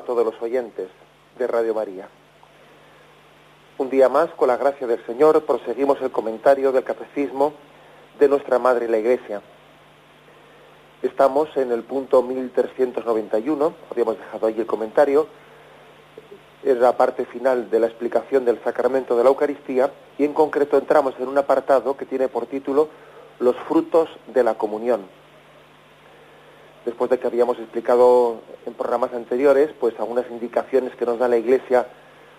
A todos los oyentes de Radio María. Un día más, con la gracia del Señor, proseguimos el comentario del Catecismo de nuestra Madre la Iglesia. Estamos en el punto 1391, habíamos dejado ahí el comentario, es la parte final de la explicación del sacramento de la Eucaristía y en concreto entramos en un apartado que tiene por título Los frutos de la comunión después de que habíamos explicado en programas anteriores, pues algunas indicaciones que nos da la Iglesia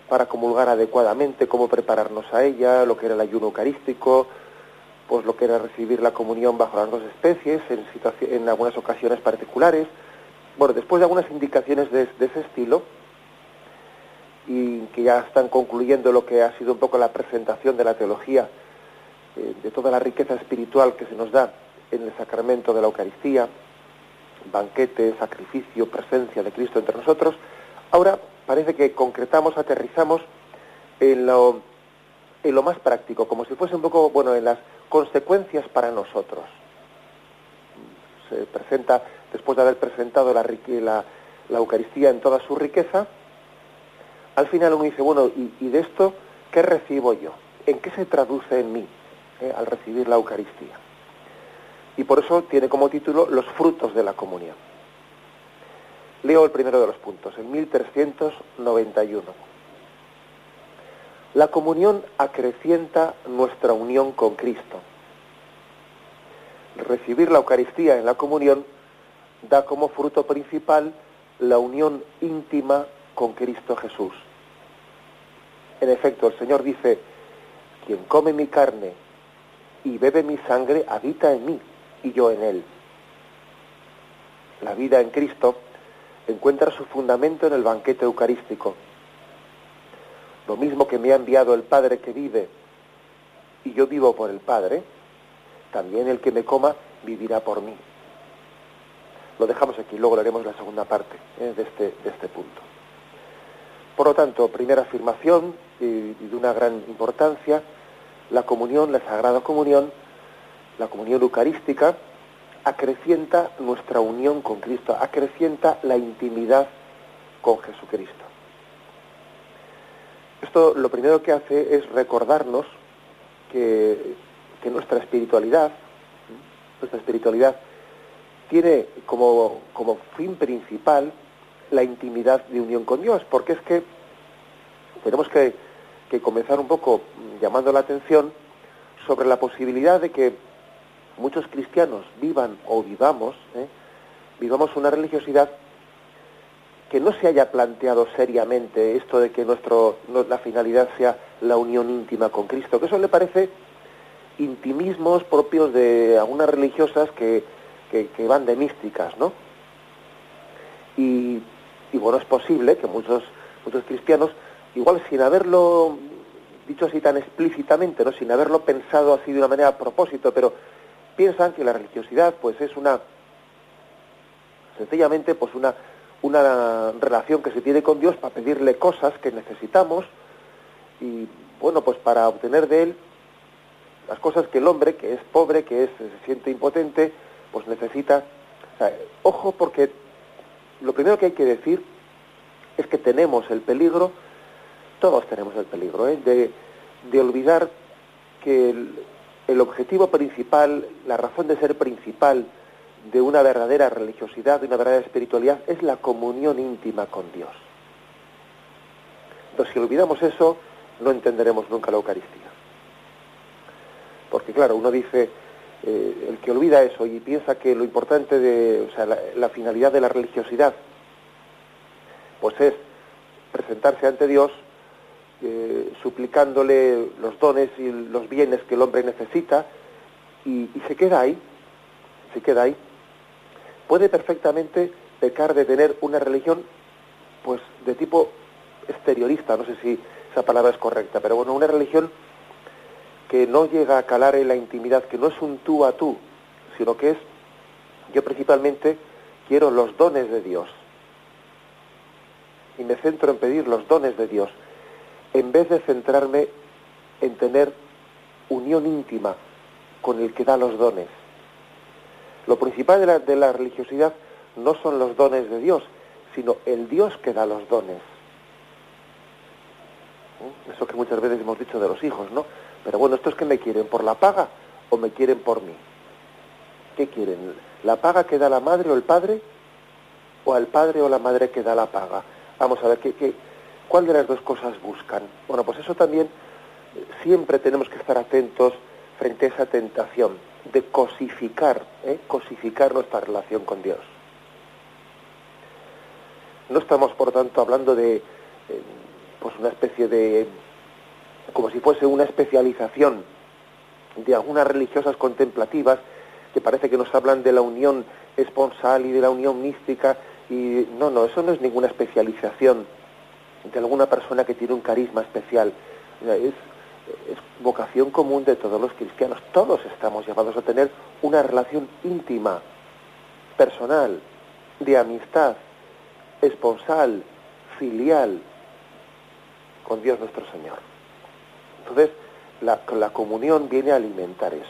para comulgar adecuadamente, cómo prepararnos a ella, lo que era el ayuno eucarístico, pues lo que era recibir la comunión bajo las dos especies, en, en algunas ocasiones particulares. Bueno, después de algunas indicaciones de, ese estilo, y que ya están concluyendo lo que ha sido un poco la presentación de la teología, eh, de toda la riqueza espiritual que se nos da en el sacramento de la Eucaristía, banquete, sacrificio, presencia de Cristo entre nosotros, ahora parece que concretamos, aterrizamos en lo, en lo más práctico, como si fuese un poco, bueno, en las consecuencias para nosotros. Se presenta, después de haber presentado la, la, Eucaristía en toda su riqueza, al final uno dice, bueno, ¿y, de esto qué recibo yo? ¿En qué se traduce en mí eh, al recibir la Eucaristía? Y por eso tiene como título Los frutos de la comunión. Leo el primero de los puntos, en 1391. La comunión acrecienta nuestra unión con Cristo. Recibir la Eucaristía en la comunión da como fruto principal la unión íntima con Cristo Jesús. En efecto, el Señor dice, quien come mi carne y bebe mi sangre habita en mí y yo en Él. La vida en Cristo encuentra su fundamento en el banquete eucarístico. Lo mismo que me ha enviado el Padre que vive y yo vivo por el Padre, también el que me coma vivirá por mí. Lo dejamos aquí, luego haremos la segunda parte ¿eh? de, este, de este punto. Por lo tanto, primera afirmación y de una gran importancia, la comunión, la Sagrada Comunión, la comunión eucarística acrecienta nuestra unión con Cristo, acrecienta la intimidad con Jesucristo. Esto lo primero que hace es recordarnos que, nuestra espiritualidad, nuestra espiritualidad tiene como, como fin principal la intimidad de unión con Dios, porque es que tenemos que, que comenzar un poco llamando la atención sobre la posibilidad de que muchos cristianos vivan o vivamos, ¿eh? vivamos una religiosidad que no se haya planteado seriamente esto de que nuestro, la finalidad sea la unión íntima con Cristo, que eso le parece intimismos propios de algunas religiosas que, que, van de místicas, ¿no? Y, y, bueno, es posible que muchos, muchos cristianos, igual sin haberlo dicho así tan explícitamente, ¿no? sin haberlo pensado así de una manera a propósito, pero piensan que la religiosidad pues es una sencillamente pues una una relación que se tiene con Dios para pedirle cosas que necesitamos y bueno pues para obtener de él las cosas que el hombre que es pobre que es se siente impotente pues necesita ojo porque lo primero que hay que decir es que tenemos el peligro todos tenemos el peligro ¿eh? de, de olvidar que el, el objetivo principal, la razón de ser principal de una verdadera religiosidad, de una verdadera espiritualidad, es la comunión íntima con Dios. Entonces, si olvidamos eso, no entenderemos nunca la Eucaristía. Porque, claro, uno dice, eh, el que olvida eso y piensa que lo importante de, o sea, la, finalidad de la religiosidad, pues es presentarse ante Dios eh, suplicándole los dones y los bienes que el hombre necesita y, se queda ahí, se queda ahí. Puede perfectamente pecar de tener una religión pues de tipo exteriorista, no sé si esa palabra es correcta, pero bueno, una religión que no llega a calar en la intimidad, que no es un tú a tú, sino que es, yo principalmente quiero los dones de Dios. Y me centro en pedir los dones de Dios, en vez de centrarme en tener unión íntima con el que da los dones. Lo principal de la, de la religiosidad no son los dones de Dios, sino el Dios que da los dones. ¿Eh? Eso que muchas veces hemos dicho de los hijos, ¿no? Pero bueno, ¿estos que me quieren? ¿Por la paga o me quieren por mí? ¿Qué quieren? ¿La paga que da la madre o el padre? ¿O al padre o la madre que da la paga? Vamos a ver, ¿qué, qué, cuál de las dos cosas buscan? Bueno, pues eso también eh, siempre tenemos que estar atentos frente a esa tentación de cosificar, ¿eh? cosificar nuestra relación con Dios. No estamos, por tanto, hablando de eh, pues una especie de como si fuese una especialización de algunas religiosas contemplativas que parece que nos hablan de la unión esponsal y de la unión mística y no, no, eso no es ninguna especialización de alguna persona que tiene un carisma especial. Es, es vocación común de todos los cristianos. Todos estamos llamados a tener una relación íntima, personal, de amistad, esponsal, filial, con Dios nuestro Señor. Entonces, la, la, comunión viene a alimentar eso.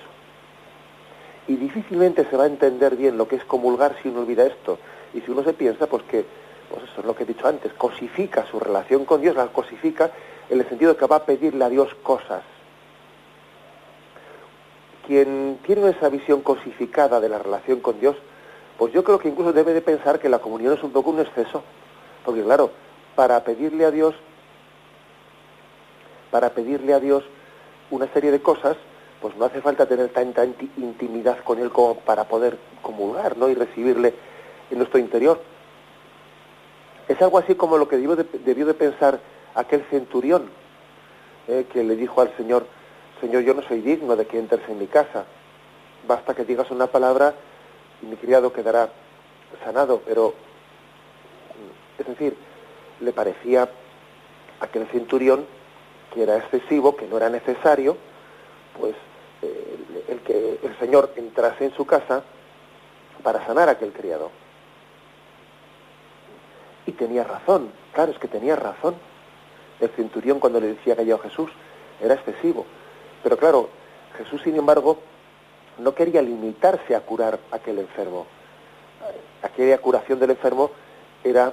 Y difícilmente se va a entender bien lo que es comulgar si uno olvida esto. Y si uno se piensa, pues que, pues eso es lo que he dicho antes, cosifica su relación con Dios, la cosifica en el sentido de que va a pedirle a Dios cosas. Quien tiene esa visión cosificada de la relación con Dios, pues yo creo que incluso debe de pensar que la comunión es un poco un exceso. Porque claro, para pedirle a Dios para pedirle a Dios una serie de cosas, pues no hace falta tener tanta intimidad con Él como para poder comulgar ¿no? y recibirle en nuestro interior. Es algo así como lo que debió de, pensar aquel centurión eh, que le dijo al Señor, Señor, yo no soy digno de que entres en mi casa, basta que digas una palabra y mi criado quedará sanado, pero, es decir, le parecía aquel centurión que era excesivo, que no era necesario, pues eh, el, que el Señor entrase en su casa para sanar a aquel criado. Y tenía razón, claro, es que tenía razón. El centurión cuando le decía aquello a Jesús era excesivo. Pero claro, Jesús, sin embargo, no quería limitarse a curar a aquel enfermo. Aquella curación del enfermo era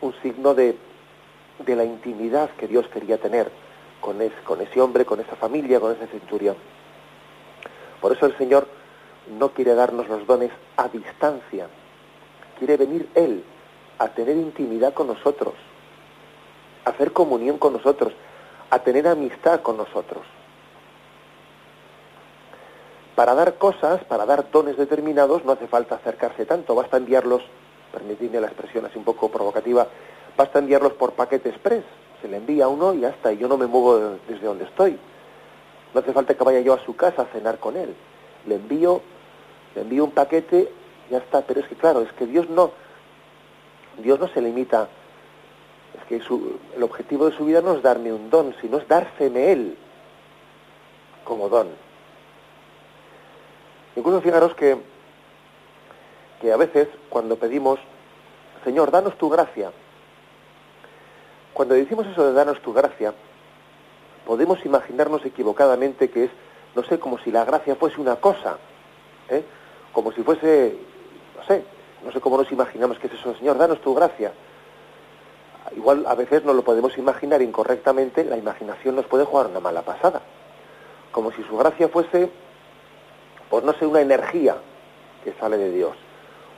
un signo de, de la intimidad que Dios quería tener con, con ese hombre, con esa familia, con ese centurión. Por eso el Señor no quiere darnos los dones a distancia, quiere venir Él a tener intimidad con nosotros, a hacer comunión con nosotros, a tener amistad con nosotros. Para dar cosas, para dar dones determinados, no hace falta acercarse tanto, basta enviarlos, permitidme la expresión así un poco provocativa, basta enviarlos por paquete express, se le envía uno y ya está, y yo no me muevo desde donde estoy. No hace falta que vaya yo a su casa a cenar con él. Le envío, le envío un paquete, ya está. Pero es que claro, es que Dios no, Dios no se limita. Es que su, el objetivo de su vida no es darme un don, sino es dárseme él como don. Incluso fijaros que, que a veces cuando pedimos, Señor, danos tu gracia, cuando decimos eso de darnos tu gracia, podemos imaginarnos equivocadamente que es, no sé, como si la gracia fuese una cosa, ¿eh? como si fuese, no sé, no sé cómo nos imaginamos que es eso, Señor, danos tu gracia. Igual a veces no lo podemos imaginar incorrectamente, la imaginación nos puede jugar una mala pasada. Como si su gracia fuese, pues no sé, una energía que sale de Dios,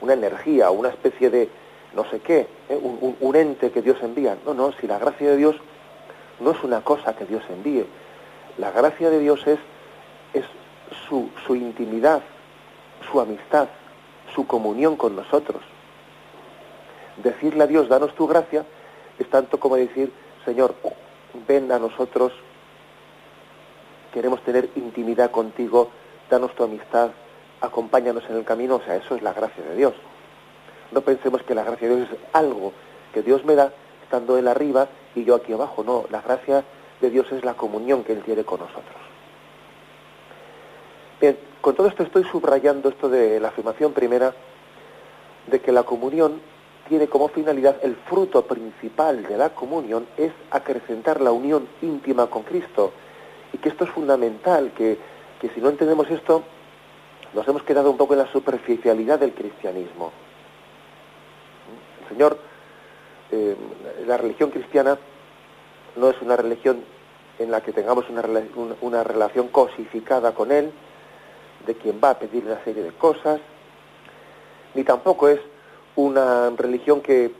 una energía, una especie de, no sé qué, ¿eh? un, ente que Dios envía. No, no, si la gracia de Dios no es una cosa que Dios envíe. La gracia de Dios es, es su, su intimidad, su amistad, su comunión con nosotros. Decirle a Dios, danos tu gracia, es tanto como decir, Señor, ven a nosotros, queremos tener intimidad contigo, danos tu amistad, acompáñanos en el camino, o sea, eso es la gracia de Dios. No pensemos que la gracia de Dios es algo que Dios me da estando Él arriba y yo aquí abajo, no, la gracia de Dios es la comunión que Él tiene con nosotros. Bien, con todo esto estoy subrayando esto de la afirmación primera de que la comunión tiene como finalidad, el fruto principal de la comunión es acrecentar la unión íntima con Cristo. Y que esto es fundamental, que, que si no entendemos esto, nos hemos quedado un poco en la superficialidad del cristianismo. El Señor, eh, la religión cristiana no es una religión en la que tengamos una, una relación cosificada con Él, de quien va a pedir una serie de cosas, ni tampoco es una religión que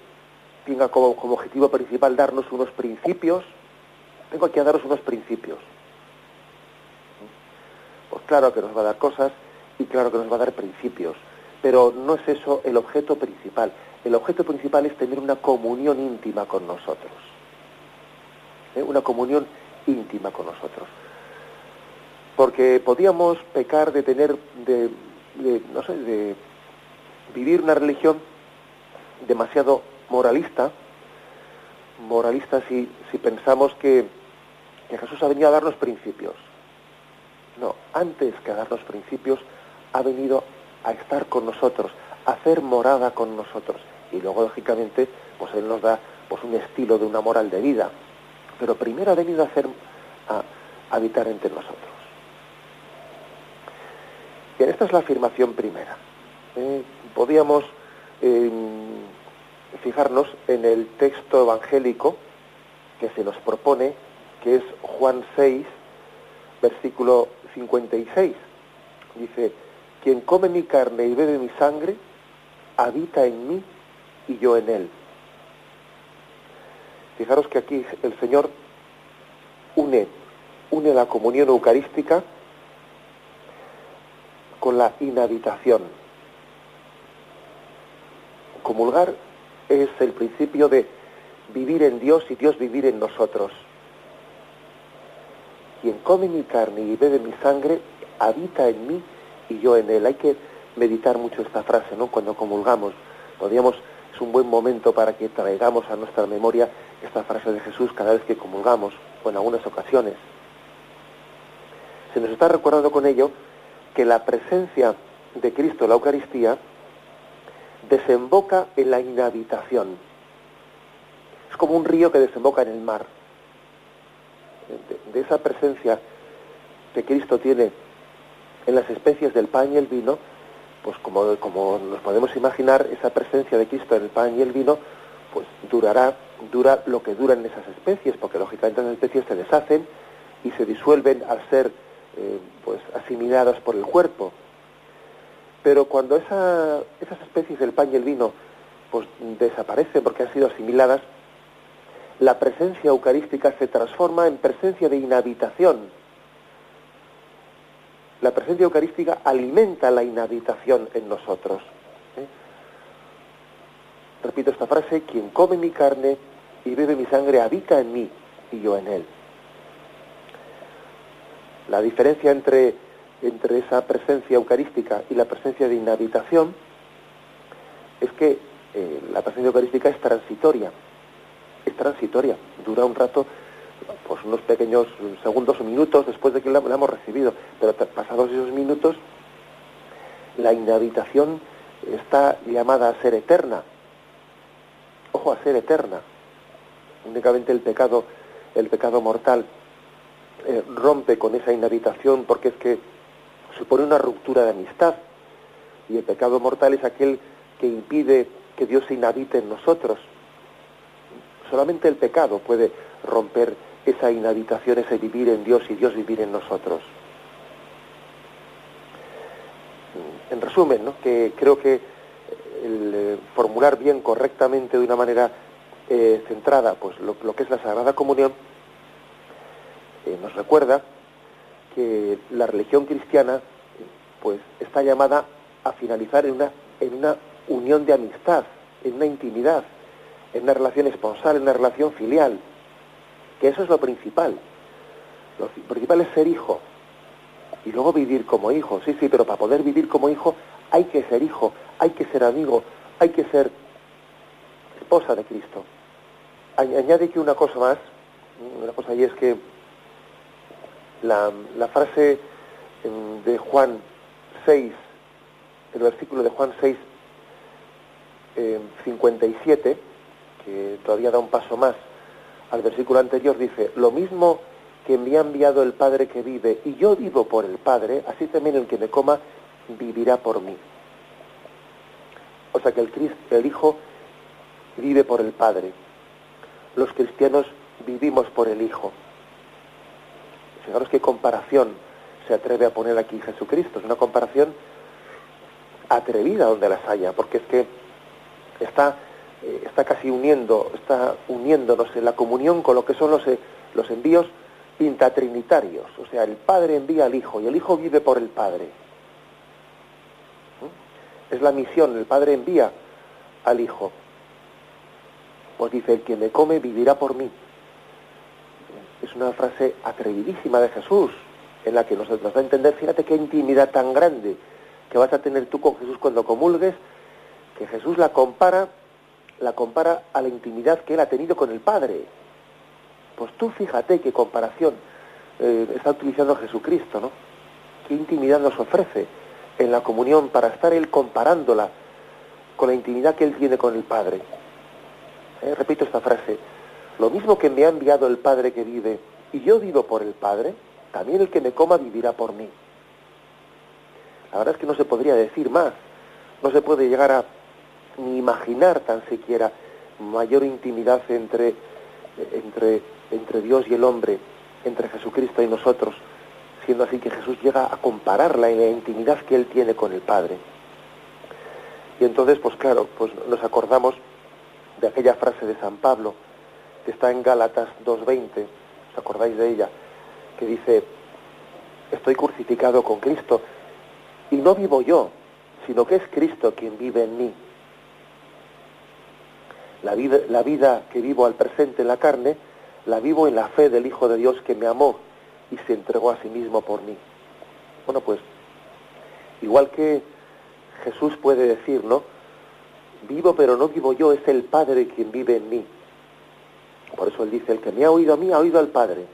tenga como, objetivo principal darnos unos principios. Tengo a daros unos principios. Pues claro que nos va a dar cosas y claro que nos va a dar principios, pero no es eso el objeto principal. El objeto principal es tener una comunión íntima con nosotros. ¿eh? Una comunión íntima con nosotros. Porque podíamos pecar de tener, de, no sé, de vivir una religión demasiado moralista, moralista si, si pensamos que, que Jesús ha venido a darnos principios. No, antes que a darnos principios, ha venido a estar con nosotros, a hacer morada con nosotros. Y luego, lógicamente, pues Él nos da pues un estilo de una moral de vida. Pero primero ha venido a hacer, a, habitar entre nosotros. Bien, esta es la afirmación primera. Eh, podíamos fijarnos en el texto evangélico que se nos propone, que es Juan 6, versículo 56. Dice, quien come mi carne y bebe mi sangre, habita en mí y yo en él. Fijaros que aquí el Señor une, une la comunión eucarística con la inhabitación comulgar es el principio de vivir en Dios y Dios vivir en nosotros. Quien come mi carne y bebe mi sangre, habita en mí y yo en él. Hay que meditar mucho esta frase, ¿no? Cuando comulgamos, podríamos, es un buen momento para que traigamos a nuestra memoria esta frase de Jesús cada vez que comulgamos o en algunas ocasiones. Se nos está recordando con ello que la presencia de Cristo en la Eucaristía desemboca en la inhabitación. Es como un río que desemboca en el mar. De, esa presencia que Cristo tiene en las especies del pan y el vino, pues como, como nos podemos imaginar, esa presencia de Cristo en el pan y el vino, pues durará, dura lo que duran esas especies, porque lógicamente las especies se deshacen y se disuelven al ser eh, pues asimiladas por el cuerpo. Pero cuando esas especies del pan y el vino pues desaparecen porque han sido asimiladas, la presencia eucarística se transforma en presencia de inhabitación. La presencia eucarística alimenta la inhabitación en nosotros. ¿eh? Repito esta frase, quien come mi carne y bebe mi sangre habita en mí y yo en él. La diferencia entre entre esa presencia eucarística y la presencia de inhabitación es que eh, la presencia eucarística es transitoria, es transitoria, dura un rato, pues unos pequeños segundos o minutos después de que la, hemos recibido, pero pasados esos minutos, la inhabitación está llamada a ser eterna, ojo, a ser eterna. Únicamente el pecado, el pecado mortal eh, rompe con esa inhabitación porque es que supone una ruptura de amistad. Y el pecado mortal es aquel que impide que Dios se inhabite en nosotros. Solamente el pecado puede romper esa inhabitación, ese vivir en Dios y Dios vivir en nosotros. En resumen, ¿no? que creo que el eh, formular bien, correctamente, de una manera eh, centrada, pues lo, que es la Sagrada Comunión, eh, nos recuerda que la religión cristiana pues está llamada a finalizar en una, en una unión de amistad, en una intimidad en una relación esponsal, en una relación filial, que eso es lo principal. Lo principal es ser hijo y luego vivir como hijo, sí, sí, pero para poder vivir como hijo hay que ser hijo, hay que ser amigo, hay que ser esposa de Cristo. Añade que una cosa más, una cosa y es que la, frase de Juan 6, el versículo de Juan 6, 57, eh, que todavía da un paso más al versículo anterior, dice, lo mismo que me ha enviado el Padre que vive y yo vivo por el Padre, así también el que me coma vivirá por mí. O sea que el, el Hijo vive por el Padre. Los cristianos vivimos por el Hijo. Fijaros qué comparación se atreve a poner aquí Jesucristo. Es una comparación atrevida donde las haya, porque es que está, eh, está casi uniendo, está uniéndonos en la comunión con lo que son los, eh, los envíos pintatrinitarios. O sea, el Padre envía al Hijo y el Hijo vive por el Padre. ¿Mm? Es la misión, el Padre envía al Hijo. Pues dice, el que me come vivirá por mí. Una frase atrevidísima de Jesús, en la que nos, nos a entender, fíjate qué intimidad tan grande que vas a tener tú con Jesús cuando comulgues, que Jesús la compara, la compara a la intimidad que él ha tenido con el Padre. Pues tú fíjate qué comparación eh, está utilizando Jesucristo, ¿no? Qué intimidad nos ofrece en la comunión para estar él comparándola con la intimidad que él tiene con el Padre. Eh, repito esta frase, lo mismo que me ha enviado el Padre que vive y yo vivo por el Padre, también el que me coma vivirá por mí. La verdad es que no se podría decir más, no se puede llegar a ni imaginar tan siquiera mayor intimidad entre, entre entre Dios y el hombre, entre Jesucristo y nosotros, siendo así que Jesús llega a compararla en la intimidad que él tiene con el Padre. Y entonces, pues claro, pues nos acordamos de aquella frase de San Pablo, que está en Gálatas 2.20, ¿os acordáis de ella? Que dice, estoy crucificado con Cristo, y no vivo yo, sino que es Cristo quien vive en mí. La vida, la vida que vivo al presente en la carne, la vivo en la fe del Hijo de Dios que me amó y se entregó a sí mismo por mí. Bueno, pues, igual que Jesús puede decir, ¿no? Vivo pero no vivo yo, es el Padre quien vive en mí. Por eso él dice, el que me ha oído a mí ha oído al Padre.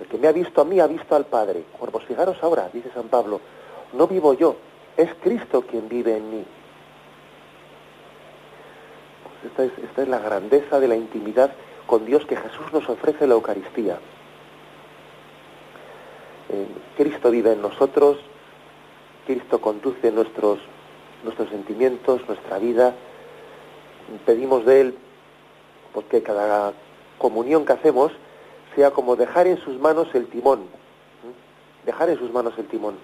El que me ha visto a mí ha visto al Padre. Bueno, pues fijaros ahora, dice San Pablo, no vivo yo, es Cristo quien vive en mí. Esta es, la grandeza de la intimidad con Dios que Jesús nos ofrece en la Eucaristía. Eh, Cristo vive en nosotros, Cristo conduce nuestros, nuestros sentimientos, nuestra vida. Pedimos de Él pues, cada comunión que hacemos sea como dejar en sus manos el timón. Dejar en sus manos el timón.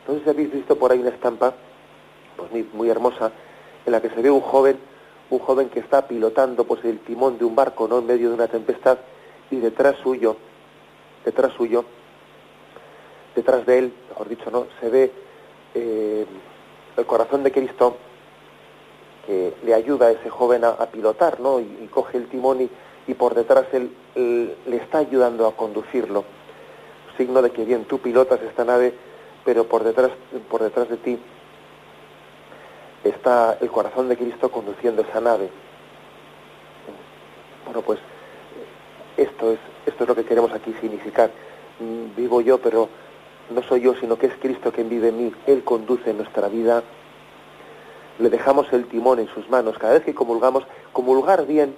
Entonces habéis visto por ahí una estampa pues muy, muy hermosa en la que se ve un joven un joven que está pilotando pues el timón de un barco no en medio de una tempestad y detrás suyo detrás suyo detrás de él mejor dicho no se ve eh, el corazón de Cristo que le ayuda a ese joven a, pilotar no y, coge el timón y, y por detrás él, le está ayudando a conducirlo signo de que bien tú pilotas esta nave pero por detrás por detrás de ti está el corazón de Cristo conduciendo esa nave. Bueno, pues esto es, esto es lo que queremos aquí significar. Mm, vivo yo, pero no soy yo, sino que es Cristo quien vive en mí. Él conduce nuestra vida. Le dejamos el timón en sus manos. Cada vez que comulgamos, comulgar bien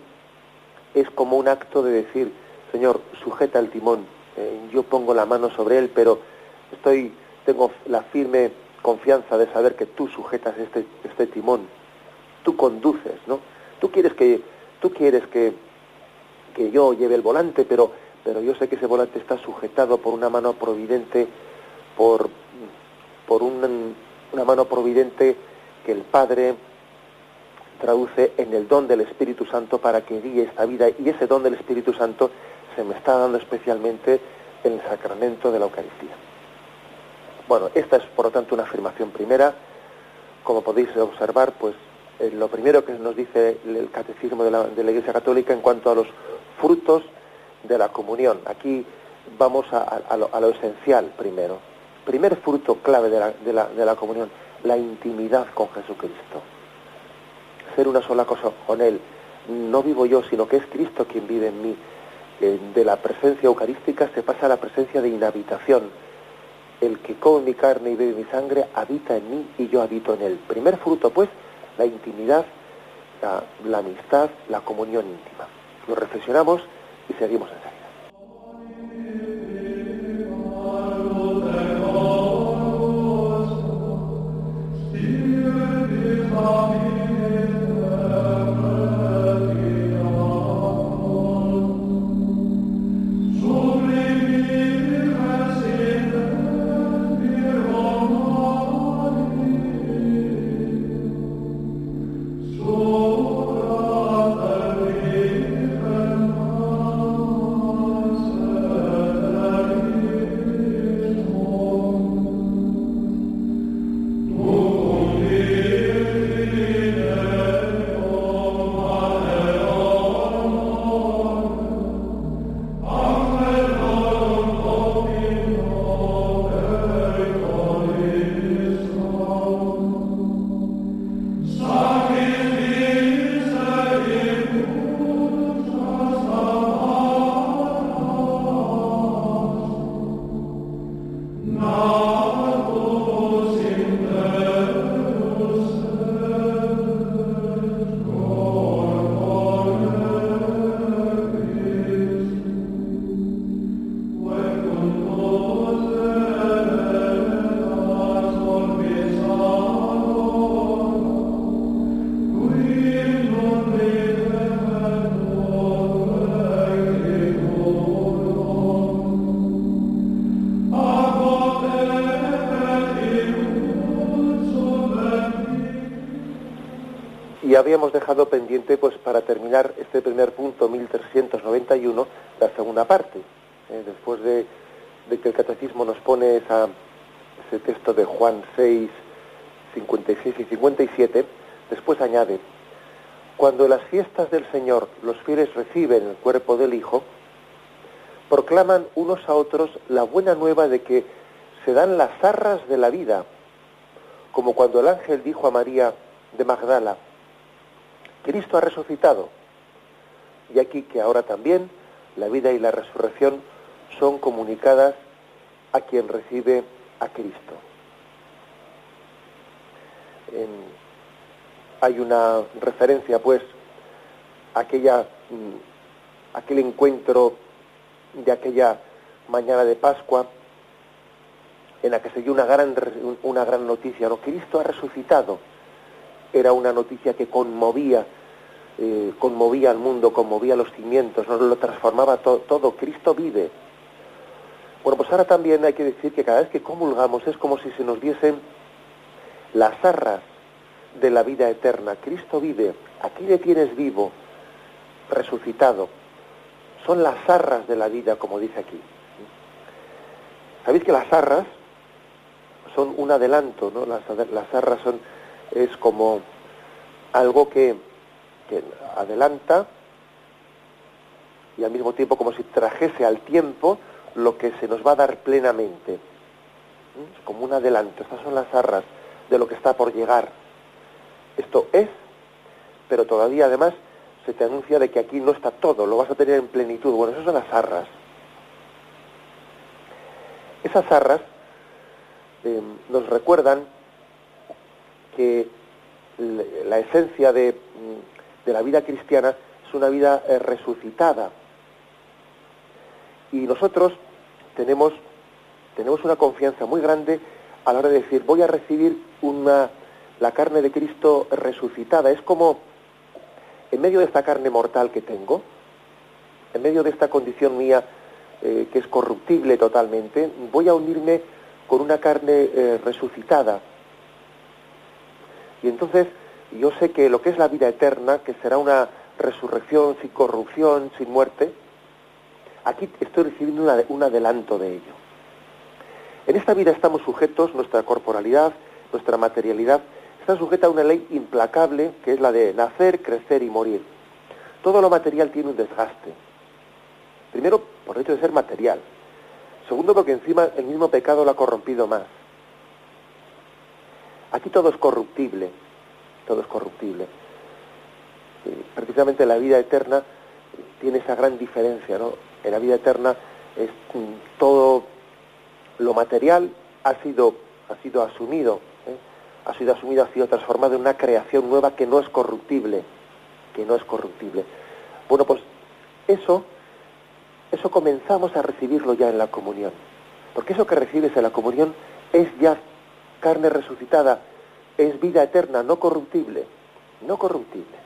es como un acto de decir, Señor, sujeta el timón. Eh, yo pongo la mano sobre él, pero estoy, tengo la firme confianza de saber que tú sujetas este, este timón, tú conduces, ¿no? Tú quieres que, tú quieres que, que yo lleve el volante, pero, pero yo sé que ese volante está sujetado por una mano providente, por, por una mano providente que el Padre traduce en el don del Espíritu Santo para que guíe esta vida y ese don del Espíritu Santo se me está dando especialmente en el sacramento de la Eucaristía. Bueno, esta es por lo tanto una afirmación primera. Como podéis observar, pues eh, lo primero que nos dice el catecismo de la, Iglesia Católica en cuanto a los frutos de la comunión. Aquí vamos a, lo, esencial primero. Primer fruto clave de la, de la comunión, la intimidad con Jesucristo. Ser una sola cosa con Él. No vivo yo, sino que es Cristo quien vive en mí. de la presencia eucarística se pasa a la presencia de inhabitación. El que come mi carne y bebe mi sangre habita en mí y yo habito en él. Primer fruto, pues, la intimidad, la, amistad, la comunión íntima. Lo reflexionamos y seguimos enseguida. habíamos terminar este primer punto, 1391, la segunda parte. ¿eh? después de, que el catecismo nos pone ese texto de Juan 6, 56 y 57, después añade, cuando en las fiestas del Señor los fieles reciben el cuerpo del Hijo, proclaman unos a otros la buena nueva de que se dan las arras de la vida, como cuando el ángel dijo a María de Magdala, Cristo ha resucitado. Y aquí que ahora también la vida y la resurrección son comunicadas a quien recibe a Cristo. hay una referencia, pues, a aquella, mm, aquel encuentro de aquella mañana de Pascua, en la que se dio una gran, una gran noticia, ¿no? Cristo ha resucitado era una noticia que conmovía, eh, conmovía al mundo, conmovía los cimientos, no lo transformaba todo. Cristo vive. Bueno, pues ahora también hay que decir que cada vez que comulgamos es como si se nos diesen las arras de la vida eterna. Cristo vive, aquí le tienes vivo, resucitado. Son las arras de la vida, como dice aquí. Sabéis que las arras son un adelanto, ¿no? Las, las arras son es como algo que, adelanta y al mismo tiempo como si trajese al tiempo lo que se nos va a dar plenamente. ¿Mm? Es como un adelanto, estas son las arras de lo que está por llegar. Esto es, pero todavía además se te anuncia de que aquí no está todo, lo vas a tener en plenitud. Bueno, esas son las arras. Esas arras eh, nos recuerdan que la esencia de, la vida cristiana es una vida eh, resucitada. Y nosotros tenemos, tenemos una confianza muy grande a la hora de decir, voy a recibir una, la carne de Cristo resucitada. Es como, en medio de esta carne mortal que tengo, en medio de esta condición mía eh, que es corruptible totalmente, voy a unirme con una carne eh, resucitada, y entonces yo sé que lo que es la vida eterna, que será una resurrección sin corrupción, sin muerte, aquí estoy recibiendo un adelanto de ello. En esta vida estamos sujetos, nuestra corporalidad, nuestra materialidad, está sujeta a una ley implacable que es la de nacer, crecer y morir. Todo lo material tiene un desgaste. Primero, por el hecho de ser material. Segundo, porque encima el mismo pecado lo ha corrompido más. Aquí todo es corruptible, todo es corruptible. Eh, precisamente la vida eterna tiene esa gran diferencia, ¿no? En la vida eterna es mm, todo lo material ha sido ha sido asumido, ¿eh? ha sido asumido, ha sido transformado en una creación nueva que no es corruptible, que no es corruptible. Bueno, pues eso eso comenzamos a recibirlo ya en la comunión. Porque eso que recibes en la comunión es ya carne resucitada, es vida eterna, no corruptible, no corruptible.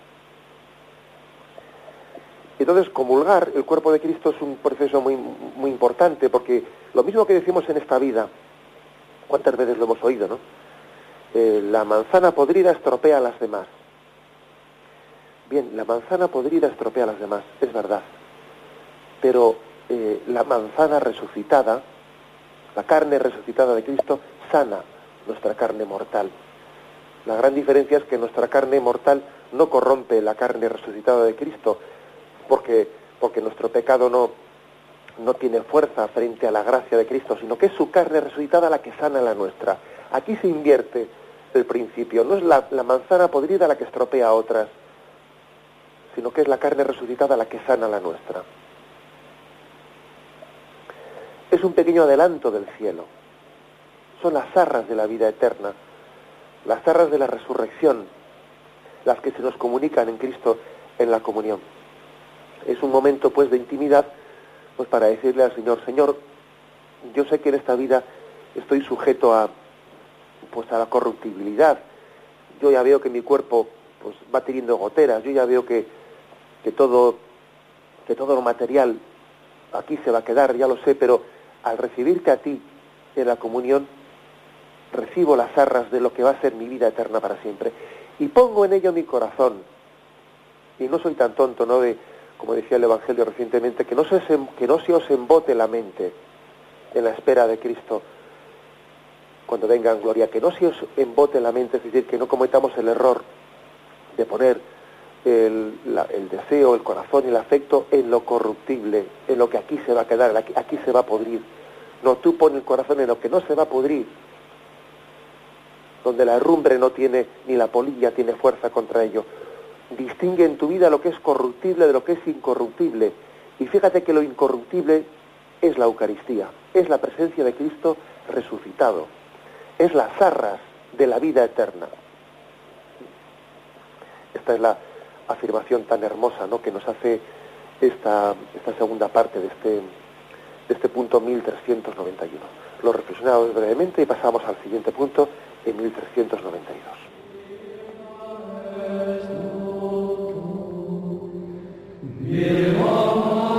Entonces, comulgar el cuerpo de Cristo es un proceso muy, muy importante, porque lo mismo que decimos en esta vida, ¿cuántas veces lo hemos oído, no? Eh, la manzana podrida estropea a las demás. Bien, la manzana podrida estropea a las demás, es verdad pero eh, la manzana resucitada, la carne resucitada de Cristo, sana nuestra carne mortal. La gran diferencia es que nuestra carne mortal no corrompe la carne resucitada de Cristo, porque, porque nuestro pecado no, no tiene fuerza frente a la gracia de Cristo, sino que es su carne resucitada la que sana la nuestra. Aquí se invierte el principio, no es la, la manzana podrida la que estropea a otras, sino que es la carne resucitada la que sana la nuestra es un pequeño adelanto del cielo. Son las arras de la vida eterna, las arras de la resurrección, las que se nos comunican en Cristo en la comunión. Es un momento pues de intimidad pues para decirle al Señor, Señor, yo sé que en esta vida estoy sujeto a pues a la corruptibilidad. Yo ya veo que mi cuerpo pues va teniendo goteras, yo ya veo que, que todo que todo lo material aquí se va a quedar, ya lo sé, pero al recibirte a ti en la comunión, recibo las arras de lo que va a ser mi vida eterna para siempre. Y pongo en ello mi corazón. Y no soy tan tonto, ¿no? De, como decía el Evangelio recientemente, que no, se, que no se os embote la mente en la espera de Cristo cuando venga en gloria, que no se os embote la mente, es decir, que no cometamos el error de poner el, el, deseo, el corazón y el afecto en lo corruptible, en lo que aquí se va a quedar, aquí, aquí se va a pudrir. No, tú pones el corazón en lo que no se va a pudrir, donde la herrumbre no tiene, ni la polilla tiene fuerza contra ello. Distingue en tu vida lo que es corruptible de lo que es incorruptible. Y fíjate que lo incorruptible es la Eucaristía, es la presencia de Cristo resucitado, es las arras de la vida eterna. Esta es la, afirmación tan hermosa ¿no? que nos hace esta, esta segunda parte de este, de este punto 1391. Lo reflexionamos brevemente y pasamos al siguiente punto en 1392. punto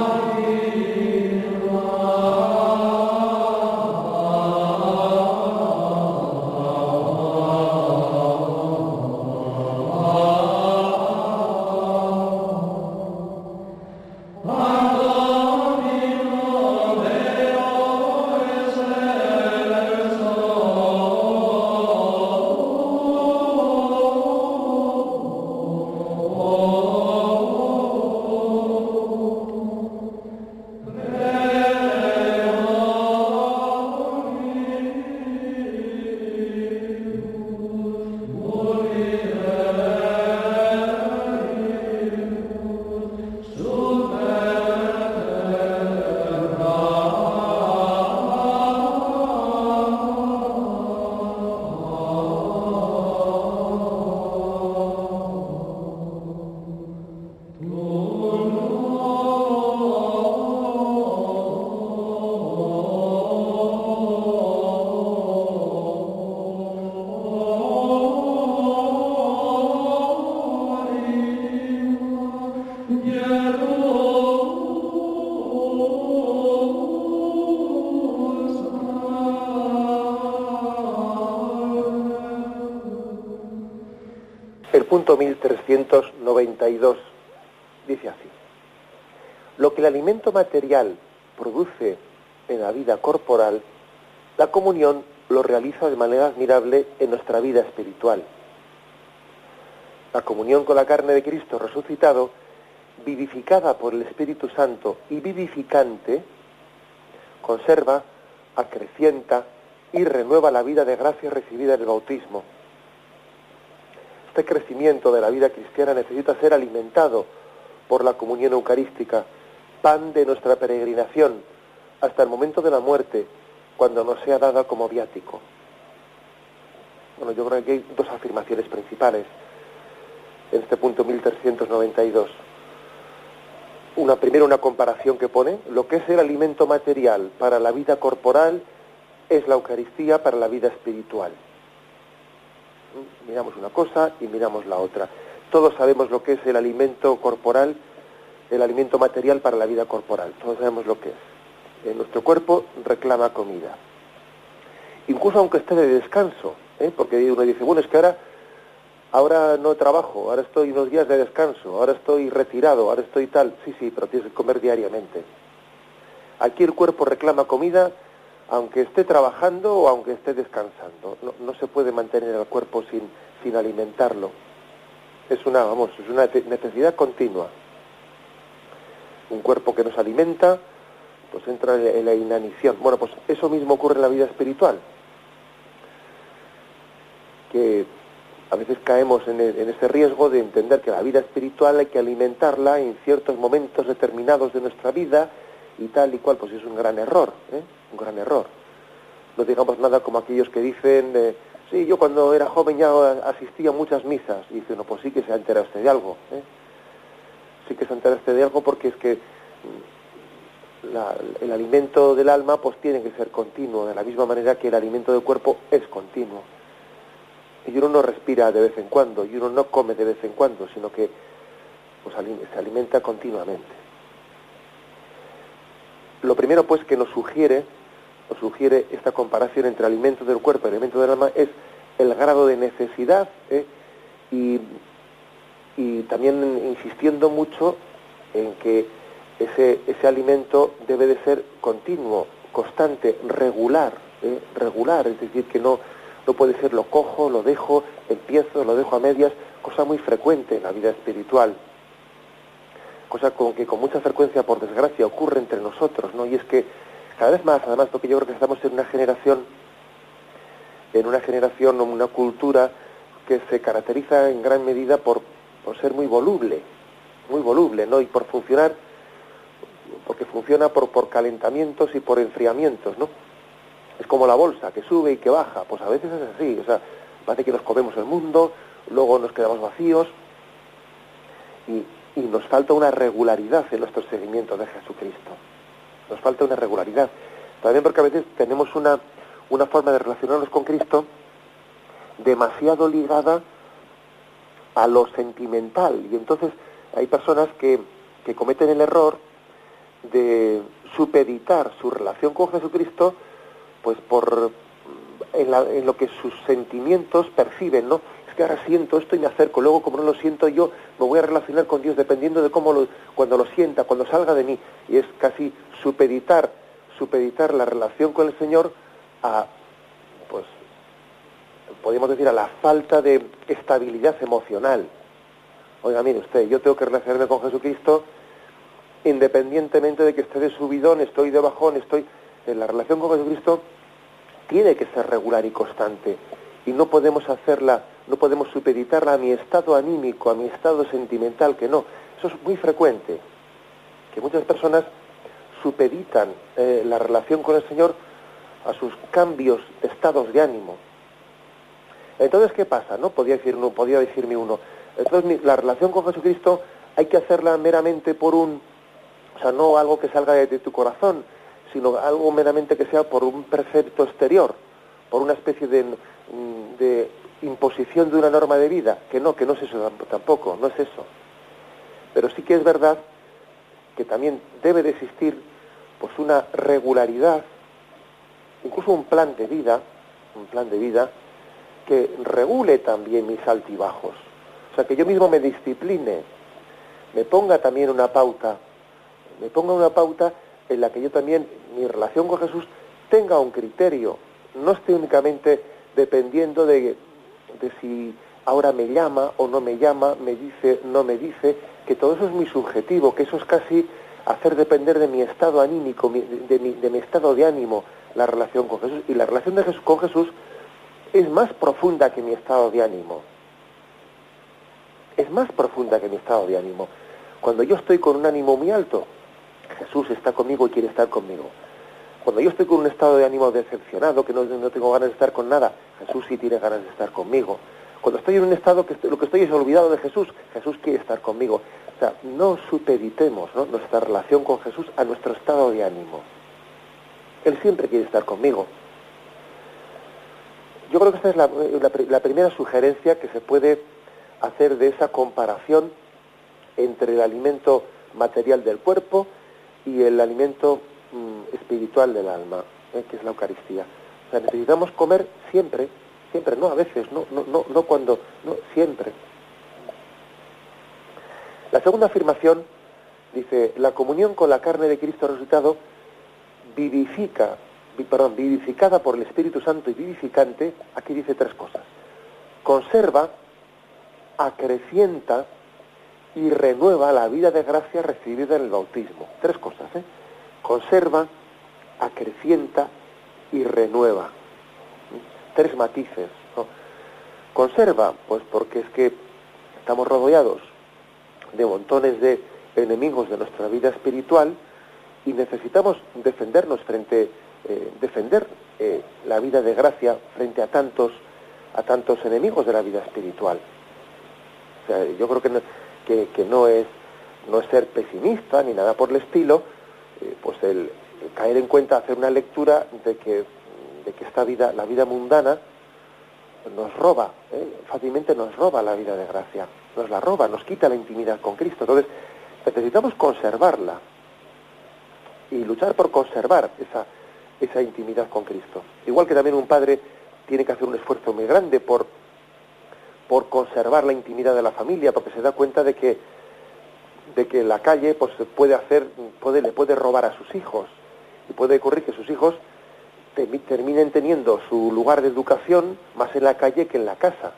1392 dice así. Lo que el alimento material produce en la vida corporal, la comunión lo realiza de manera admirable en nuestra vida espiritual. La comunión con la carne de Cristo resucitado, vivificada por el Espíritu Santo y vivificante, conserva, acrecienta y renueva la vida de gracia recibida en el bautismo. Este crecimiento de la vida cristiana necesita ser alimentado por la comunión eucarística, pan de nuestra peregrinación, hasta el momento de la muerte, cuando nos sea dada como viático. Bueno, yo creo que hay dos afirmaciones principales en este punto 1392. Una, primero una comparación que pone, lo que es el alimento material para la vida corporal es la Eucaristía para la vida espiritual. Miramos una cosa y miramos la otra. Todos sabemos lo que es el alimento corporal, el alimento material para la vida corporal. Todos sabemos lo que es. nuestro cuerpo reclama comida. Incluso aunque esté de descanso, ¿eh? porque uno dice, bueno, es que ahora, ahora no trabajo, ahora estoy unos días de descanso, ahora estoy retirado, ahora estoy tal. Sí, sí, pero tienes que comer diariamente. Aquí el cuerpo reclama comida aunque esté trabajando o aunque esté descansando. No, no se puede mantener el cuerpo sin, sin alimentarlo. Es una, vamos, es una necesidad continua. Un cuerpo que nos alimenta, pues entra en la inanición. Bueno, pues eso mismo ocurre en la vida espiritual que a veces caemos en, ese riesgo de entender que la vida espiritual hay que alimentarla en ciertos momentos determinados de nuestra vida y tal y cual, pues es un gran error, ¿eh? Un gran error. No digamos nada como aquellos que dicen, eh, sí, yo cuando era joven ya asistía a muchas misas. Y dicen, no, pues sí que se ha enterado usted de algo. ¿eh? Sí que se ha enterado usted de algo porque es que mm, el alimento del alma pues tiene que ser continuo, de la misma manera que el alimento del cuerpo es continuo y uno no respira de vez en cuando, y uno no come de vez en cuando, sino que pues, se alimenta continuamente. Lo primero pues que nos sugiere, nos sugiere esta comparación entre alimento del cuerpo y alimento del alma es el grado de necesidad ¿eh? y, y también insistiendo mucho en que ese, ese alimento debe de ser continuo, constante, regular, ¿eh? regular, es decir, que no, no puede ser lo cojo, lo dejo, empiezo, lo dejo a medias, cosa muy frecuente en la vida espiritual, cosa con que con mucha frecuencia, por desgracia, ocurre entre nosotros, ¿no? Y es que cada vez más, además, porque yo creo que estamos en una generación, en una generación, una cultura que se caracteriza en gran medida por, ser muy voluble, muy voluble, ¿no? Y por funcionar, porque funciona por, por calentamientos y por enfriamientos, ¿no? Es como la bolsa, que sube y que baja. Pues a veces es así. O sea, parece que nos comemos el mundo, luego nos quedamos vacíos y, nos falta una regularidad en nuestro seguimiento de Jesucristo. Nos falta una regularidad. También porque a veces tenemos una, una forma de relacionarnos con Cristo demasiado ligada a lo sentimental. Y entonces hay personas que, que cometen el error de supeditar su relación con Jesucristo pues por en, lo que sus sentimientos perciben, ¿no? Que ahora siento esto y me acerco, luego como no lo siento yo, me voy a relacionar con Dios dependiendo de cómo lo, cuando lo sienta, cuando salga de mí. Y es casi supeditar, supeditar la relación con el Señor a, pues, podríamos decir, a la falta de estabilidad emocional. Oiga, mire usted, yo tengo que relacionarme con Jesucristo independientemente de que esté de subidón, estoy de bajón, estoy... En la relación con Jesucristo tiene que ser regular y constante y no podemos hacerla, no podemos supeditarla a mi estado anímico, a mi estado sentimental, que no. Eso es muy frecuente, que muchas personas supeditan eh, la relación con el Señor a sus cambios de estados de ánimo. Entonces, ¿qué pasa? No podía, decir, no, podía decirme uno. Entonces, la relación con Jesucristo hay que hacerla meramente por un, o sea, no algo que salga de tu corazón, sino algo meramente que sea por un precepto exterior, por una especie de, de imposición de una norma de vida, que no, que no es eso tampoco, no es eso. Pero sí que es verdad que también debe de existir pues una regularidad, incluso un plan de vida, un plan de vida que regule también mis altibajos. O sea, que yo mismo me discipline, me ponga también una pauta, me ponga una pauta en la que yo también, mi relación con Jesús, tenga un criterio, no esté únicamente dependiendo de, de si ahora me llama o no me llama, me dice, no me dice, que todo eso es muy subjetivo, que eso es casi hacer depender de mi estado anímico, de mi, de mi estado de ánimo, la relación con Jesús. Y la relación de Jesús, con Jesús es más profunda que mi estado de ánimo. Es más profunda que mi estado de ánimo. Cuando yo estoy con un ánimo muy alto, Jesús está conmigo y quiere estar conmigo. Cuando yo estoy con un estado de ánimo decepcionado, que no, no tengo ganas de estar con nada, Jesús sí tiene ganas de estar conmigo. Cuando estoy en un estado que lo que estoy es olvidado de Jesús, Jesús quiere estar conmigo. O sea, no supeditemos nuestra relación con Jesús a nuestro estado de ánimo. Él siempre quiere estar conmigo. Yo creo que esta es la, primera sugerencia que se puede hacer de esa comparación entre el alimento material del cuerpo y el alimento mm, espiritual del alma, ¿eh? que es la Eucaristía. O sea, necesitamos comer siempre, siempre, no a veces, no, no, no, no cuando, no, siempre. La segunda afirmación dice, la comunión con la carne de Cristo resucitado vivifica, perdón, vivificada por el Espíritu Santo y vivificante, aquí dice tres cosas. Conserva, acrecienta y renueva la vida de gracia recibida en el bautismo. Tres cosas, ¿eh? Conserva, acrecienta y renueva. Tres matices. Conserva, pues porque es que estamos rodeados de montones de enemigos de nuestra vida espiritual y necesitamos defendernos frente, eh, defender eh, la vida de gracia frente a tantos, a tantos enemigos de la vida espiritual. O sea, yo creo que no, que, no es no es ser pesimista ni nada por el estilo, eh, pues el, caer en cuenta, hacer una lectura de que, de que esta vida, la vida mundana, nos roba, fácilmente nos roba la vida de gracia, nos la roba, nos quita la intimidad con Cristo. Entonces, necesitamos conservarla, y luchar por conservar esa, esa intimidad con Cristo. Igual que también un padre tiene que hacer un esfuerzo muy grande por, por conservar la intimidad de la familia, porque se da cuenta de que, de que la calle pues, puede hacer, puede, le puede robar a sus hijos, y puede ocurrir que sus hijos terminen teniendo su lugar de educación más en la calle que en la casa.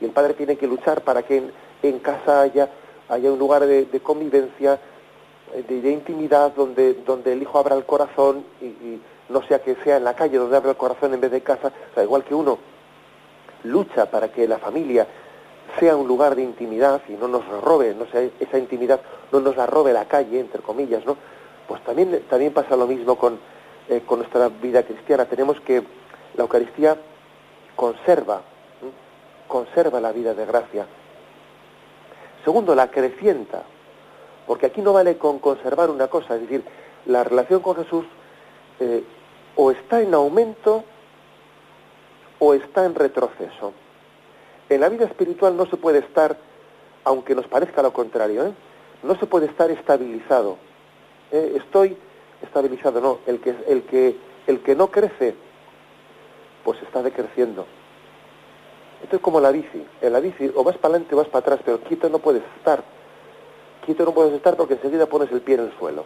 Y el padre tiene que luchar para que en, casa haya, haya un lugar de convivencia, eh, de, intimidad donde, donde el hijo abra el corazón y, no sea que sea en la calle donde abra el corazón en vez de casa, o sea, igual que uno lucha para que la familia sea un lugar de intimidad y no nos robe, no sea esa intimidad no nos la robe la calle, entre comillas, ¿no? Pues también, también pasa lo mismo con, eh, con nuestra vida cristiana. Tenemos que la Eucaristía conserva, conserva la vida de gracia. Segundo, la acrecienta, porque aquí no vale con conservar una cosa, es decir, la relación con Jesús eh, o está en aumento o está en retroceso. En la vida espiritual no se puede estar, aunque nos parezca lo contrario, ¿eh? no se puede estar estabilizado. ¿eh? estoy estabilizado, no. El que, el, que, el que no crece, pues está decreciendo. Esto es como la bici. En la bici o vas para adelante o vas para atrás, pero quieto no puedes estar quieto no puedes estar porque enseguida pones el pie en el suelo.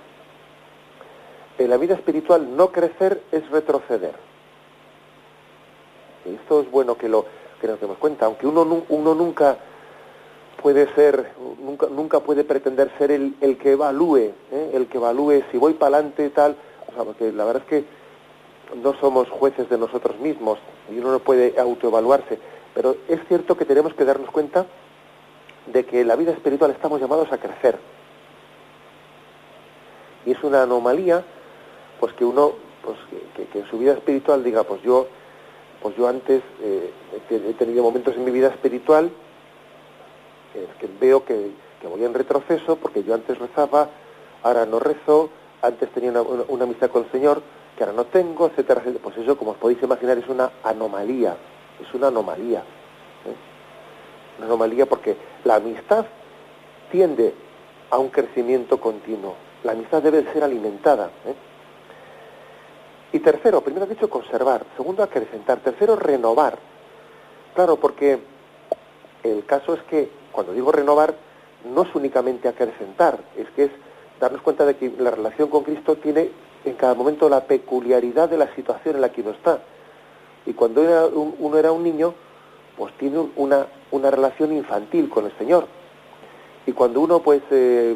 En la vida espiritual no crecer es retroceder. Esto es bueno que lo que nos demos cuenta, aunque uno, uno nunca puede ser, nunca, nunca puede pretender ser el, el que evalúe, ¿eh? el que evalúe si voy para adelante y tal, o sea, porque la verdad es que no somos jueces de nosotros mismos y uno no puede autoevaluarse, pero es cierto que tenemos que darnos cuenta de que en la vida espiritual estamos llamados a crecer. Y es una anomalía, pues que uno, pues que, en su vida espiritual diga, pues yo, pues yo antes eh, he tenido momentos en mi vida espiritual que veo que, voy en retroceso porque yo antes rezaba, ahora no rezo, antes tenía una, amistad con el Señor que ahora no tengo, etcétera, etcétera. Pues eso, como os podéis imaginar, es una anomalía, es una anomalía. ¿eh? Una anomalía porque la amistad tiende a un crecimiento continuo. La amistad debe ser alimentada. ¿eh? Y tercero, primero dicho, conservar. Segundo, acrecentar. Tercero, renovar. Claro, porque el caso es que cuando digo renovar, no es únicamente acrecentar, es que es darnos cuenta de que la relación con Cristo tiene en cada momento la peculiaridad de la situación en la que uno está. Y cuando uno era un niño, pues tiene una, una relación infantil con el Señor. Y cuando uno pues eh,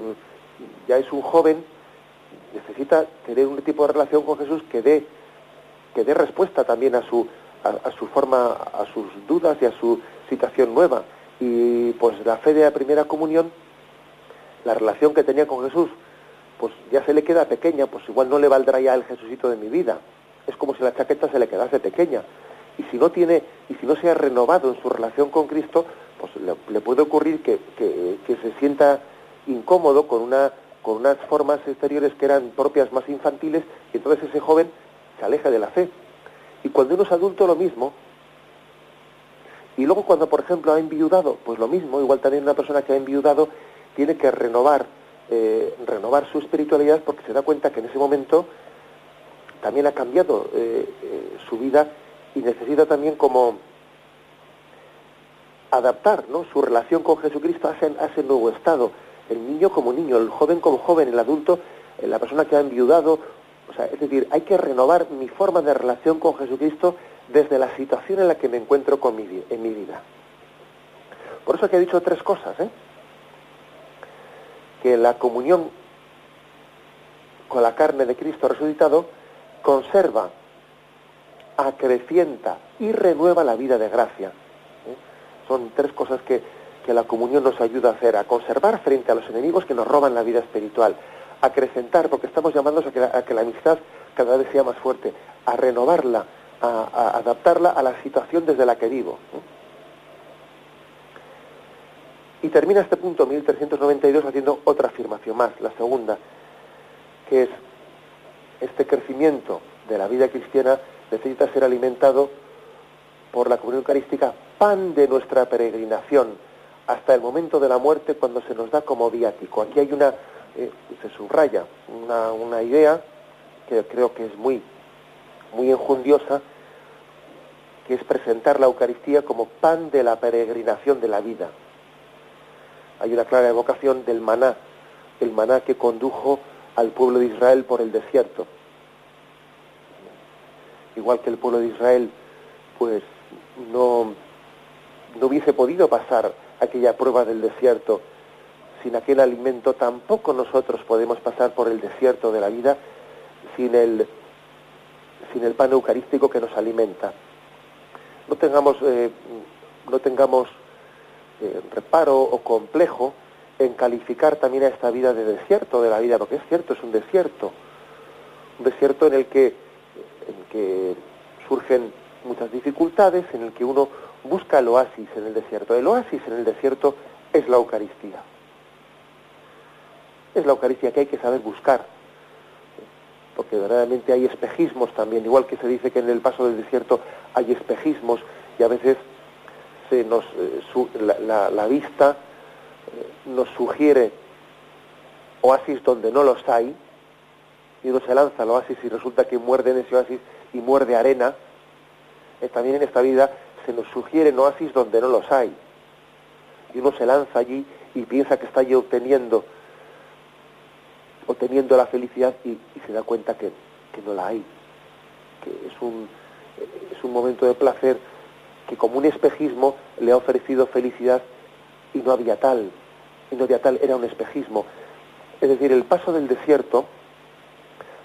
ya es un joven, necesita tener un tipo de relación con Jesús que dé, que dé respuesta también a su, a, su forma, a sus dudas y a su situación nueva. Y pues la fe de la primera comunión, la relación que tenía con Jesús, pues ya se le queda pequeña, pues igual no le valdrá ya el Jesucito de mi vida. Es como si la chaqueta se le quedase pequeña. Y si no tiene, y si no se ha renovado en su relación con Cristo, pues le, puede ocurrir que, que, que, se sienta incómodo con una con unas formas exteriores que eran propias más infantiles, y entonces ese joven se aleja de la fe. Y cuando uno es adulto, lo mismo. Y luego cuando, por ejemplo, ha enviudado, pues lo mismo, igual también una persona que ha enviudado tiene que renovar, eh, renovar su espiritualidad porque se da cuenta que en ese momento también ha cambiado eh, eh, su vida y necesita también como adaptar ¿no? su relación con Jesucristo a ese nuevo estado el niño como niño, el joven como joven, el adulto, eh, la persona que ha enviudado. O sea, es decir, hay que renovar mi forma de relación con Jesucristo desde la situación en la que me encuentro con mi, en mi vida. Por eso que he dicho tres cosas, ¿eh? Que la comunión con la carne de Cristo resucitado conserva, acrecienta y renueva la vida de gracia. ¿eh? Son tres cosas que que la comunión nos ayuda a hacer, a conservar frente a los enemigos que nos roban la vida espiritual, a acrecentar, porque estamos llamados a que, la, amistad cada vez sea más fuerte, a renovarla, a, adaptarla a la situación desde la que vivo. Y termina este punto 1392 haciendo otra afirmación más, la segunda, que es este crecimiento de la vida cristiana necesita ser alimentado por la comunión eucarística, pan de nuestra peregrinación, hasta el momento de la muerte cuando se nos da como viático. Aquí hay una, eh, se subraya una, una, idea que creo que es muy, muy enjundiosa, que es presentar la Eucaristía como pan de la peregrinación de la vida. Hay una clara evocación del maná, el maná que condujo al pueblo de Israel por el desierto. Igual que el pueblo de Israel, pues no, no hubiese podido pasar aquella prueba del desierto. Sin aquel alimento tampoco nosotros podemos pasar por el desierto de la vida sin el, sin el pan eucarístico que nos alimenta. No tengamos, eh, no tengamos eh, reparo o complejo en calificar también a esta vida de desierto de la vida, porque es cierto, es un desierto, un desierto en el que, en que surgen muchas dificultades, en el que uno busca el oasis en el desierto. El oasis en el desierto es la Eucaristía. Es la Eucaristía que hay que saber buscar, porque verdaderamente hay espejismos también, igual que se dice que en el paso del desierto hay espejismos y a veces se nos, eh, la, vista eh, nos sugiere oasis donde no los hay, y uno se lanza al oasis y resulta que muerde en ese oasis y muerde arena, eh, también en esta vida se nos sugieren oasis donde no los hay. Y uno se lanza allí y piensa que está allí obteniendo, obteniendo la felicidad y, se da cuenta que, no la hay. Que es un, es un momento de placer que como un espejismo le ha ofrecido felicidad y no había tal. Y no había tal, era un espejismo. Es decir, el paso del desierto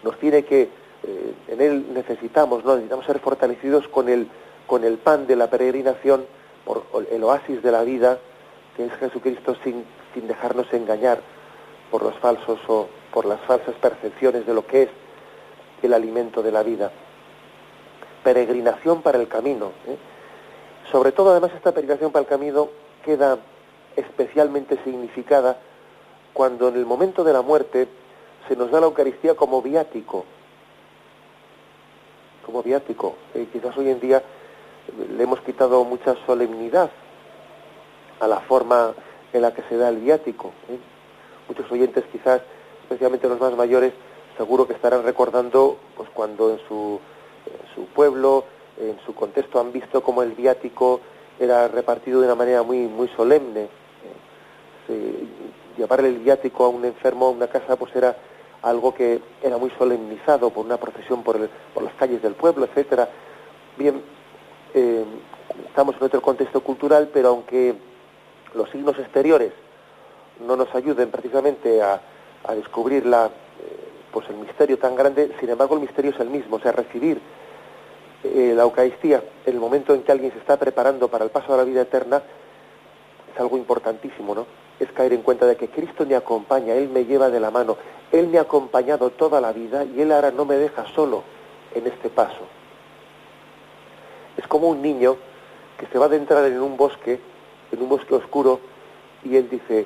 nos tiene que, eh, en él necesitamos, ¿no? necesitamos ser fortalecidos con el con el pan de la peregrinación, por el oasis de la vida, que es Jesucristo sin, sin dejarnos engañar por los falsos o por las falsas percepciones de lo que es el alimento de la vida. Peregrinación para el camino. ¿eh? Sobre todo, además, esta peregrinación para el camino queda especialmente significada cuando en el momento de la muerte se nos da la Eucaristía como viático. Como viático. Eh, quizás hoy en día le hemos quitado mucha solemnidad a la forma en la que se da el viático. ¿eh? Muchos oyentes quizás, especialmente los más mayores, seguro que estarán recordando pues cuando en su, su pueblo, en su contexto han visto cómo el viático era repartido de una manera muy muy solemne. ¿eh? llevarle el viático a un enfermo a una casa pues era algo que era muy solemnizado por una procesión por, por las calles del pueblo, etcétera. Bien, eh, estamos en otro contexto cultural, pero aunque los signos exteriores no nos ayuden precisamente a, descubrir la, eh, pues el misterio tan grande, sin embargo el misterio es el mismo, o sea, recibir eh, la Eucaristía en el momento en que alguien se está preparando para el paso a la vida eterna es algo importantísimo, ¿no? Es caer en cuenta de que Cristo me acompaña, Él me lleva de la mano, Él me ha acompañado toda la vida y Él ahora no me deja solo en este paso. Es como un niño que se va a adentrar en un bosque, en un bosque oscuro, y él dice,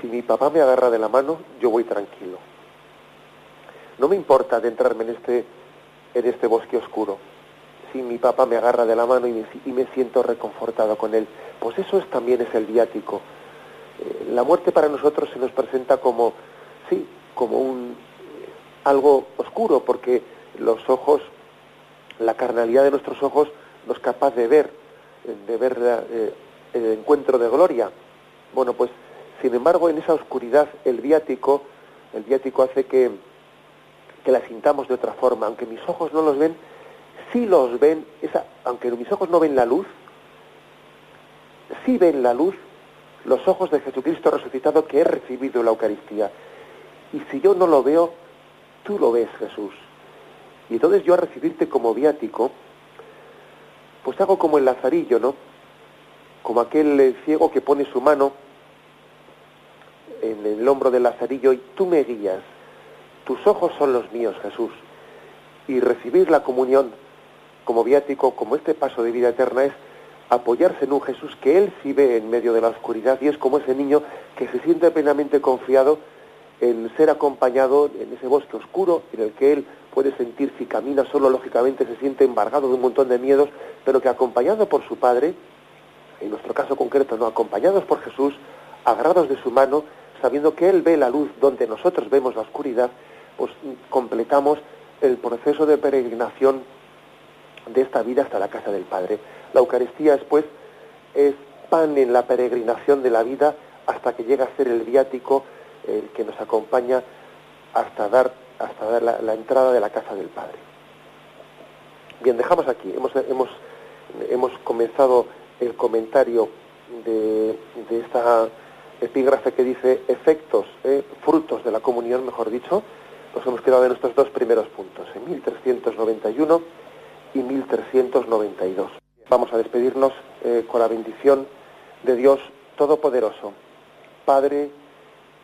si mi papá me agarra de la mano, yo voy tranquilo. No me importa adentrarme en este, en este bosque oscuro. Si mi papá me agarra de la mano y me, siento reconfortado con él, pues eso es, también es el viático. Eh, la muerte para nosotros se nos presenta como, sí, como un algo oscuro, porque los ojos, la carnalidad de nuestros ojos no es capaz de ver, de ver eh, el encuentro de gloria. Bueno, pues sin embargo, en esa oscuridad, el viático, el viático hace que, que la sintamos de otra forma. Aunque mis ojos no los ven, sí los ven, esa, aunque mis ojos no ven la luz, sí ven la luz los ojos de Jesucristo resucitado que he recibido en la Eucaristía. Y si yo no lo veo, tú lo ves, Jesús. Y entonces yo a recibirte como viático, pues hago como el lazarillo, ¿no? Como aquel ciego que pone su mano en el hombro del lazarillo y tú me guías. Tus ojos son los míos, Jesús. Y recibir la comunión como viático, como este paso de vida eterna, es apoyarse en un Jesús que él sí ve en medio de la oscuridad y es como ese niño que se siente plenamente confiado en ser acompañado en ese bosque oscuro en el que él puede sentir si camina solo, lógicamente se siente embargado de un montón de miedos, pero que acompañado por su Padre, en nuestro caso concreto, no, acompañados por Jesús, agarrados de su mano, sabiendo que Él ve la luz donde nosotros vemos la oscuridad, pues completamos el proceso de peregrinación de esta vida hasta la casa del Padre. La Eucaristía después es pan en la peregrinación de la vida hasta que llega a ser el viático el que nos acompaña hasta dar, hasta dar la, entrada de la casa del Padre. Bien, dejamos aquí. Hemos, hemos, hemos comenzado el comentario de, de esta epígrafe que dice efectos, eh, frutos de la comunión, mejor dicho, nos hemos quedado en estos dos primeros puntos, en 1391 y 1392. Vamos a despedirnos eh, con la bendición de Dios Todopoderoso, Padre,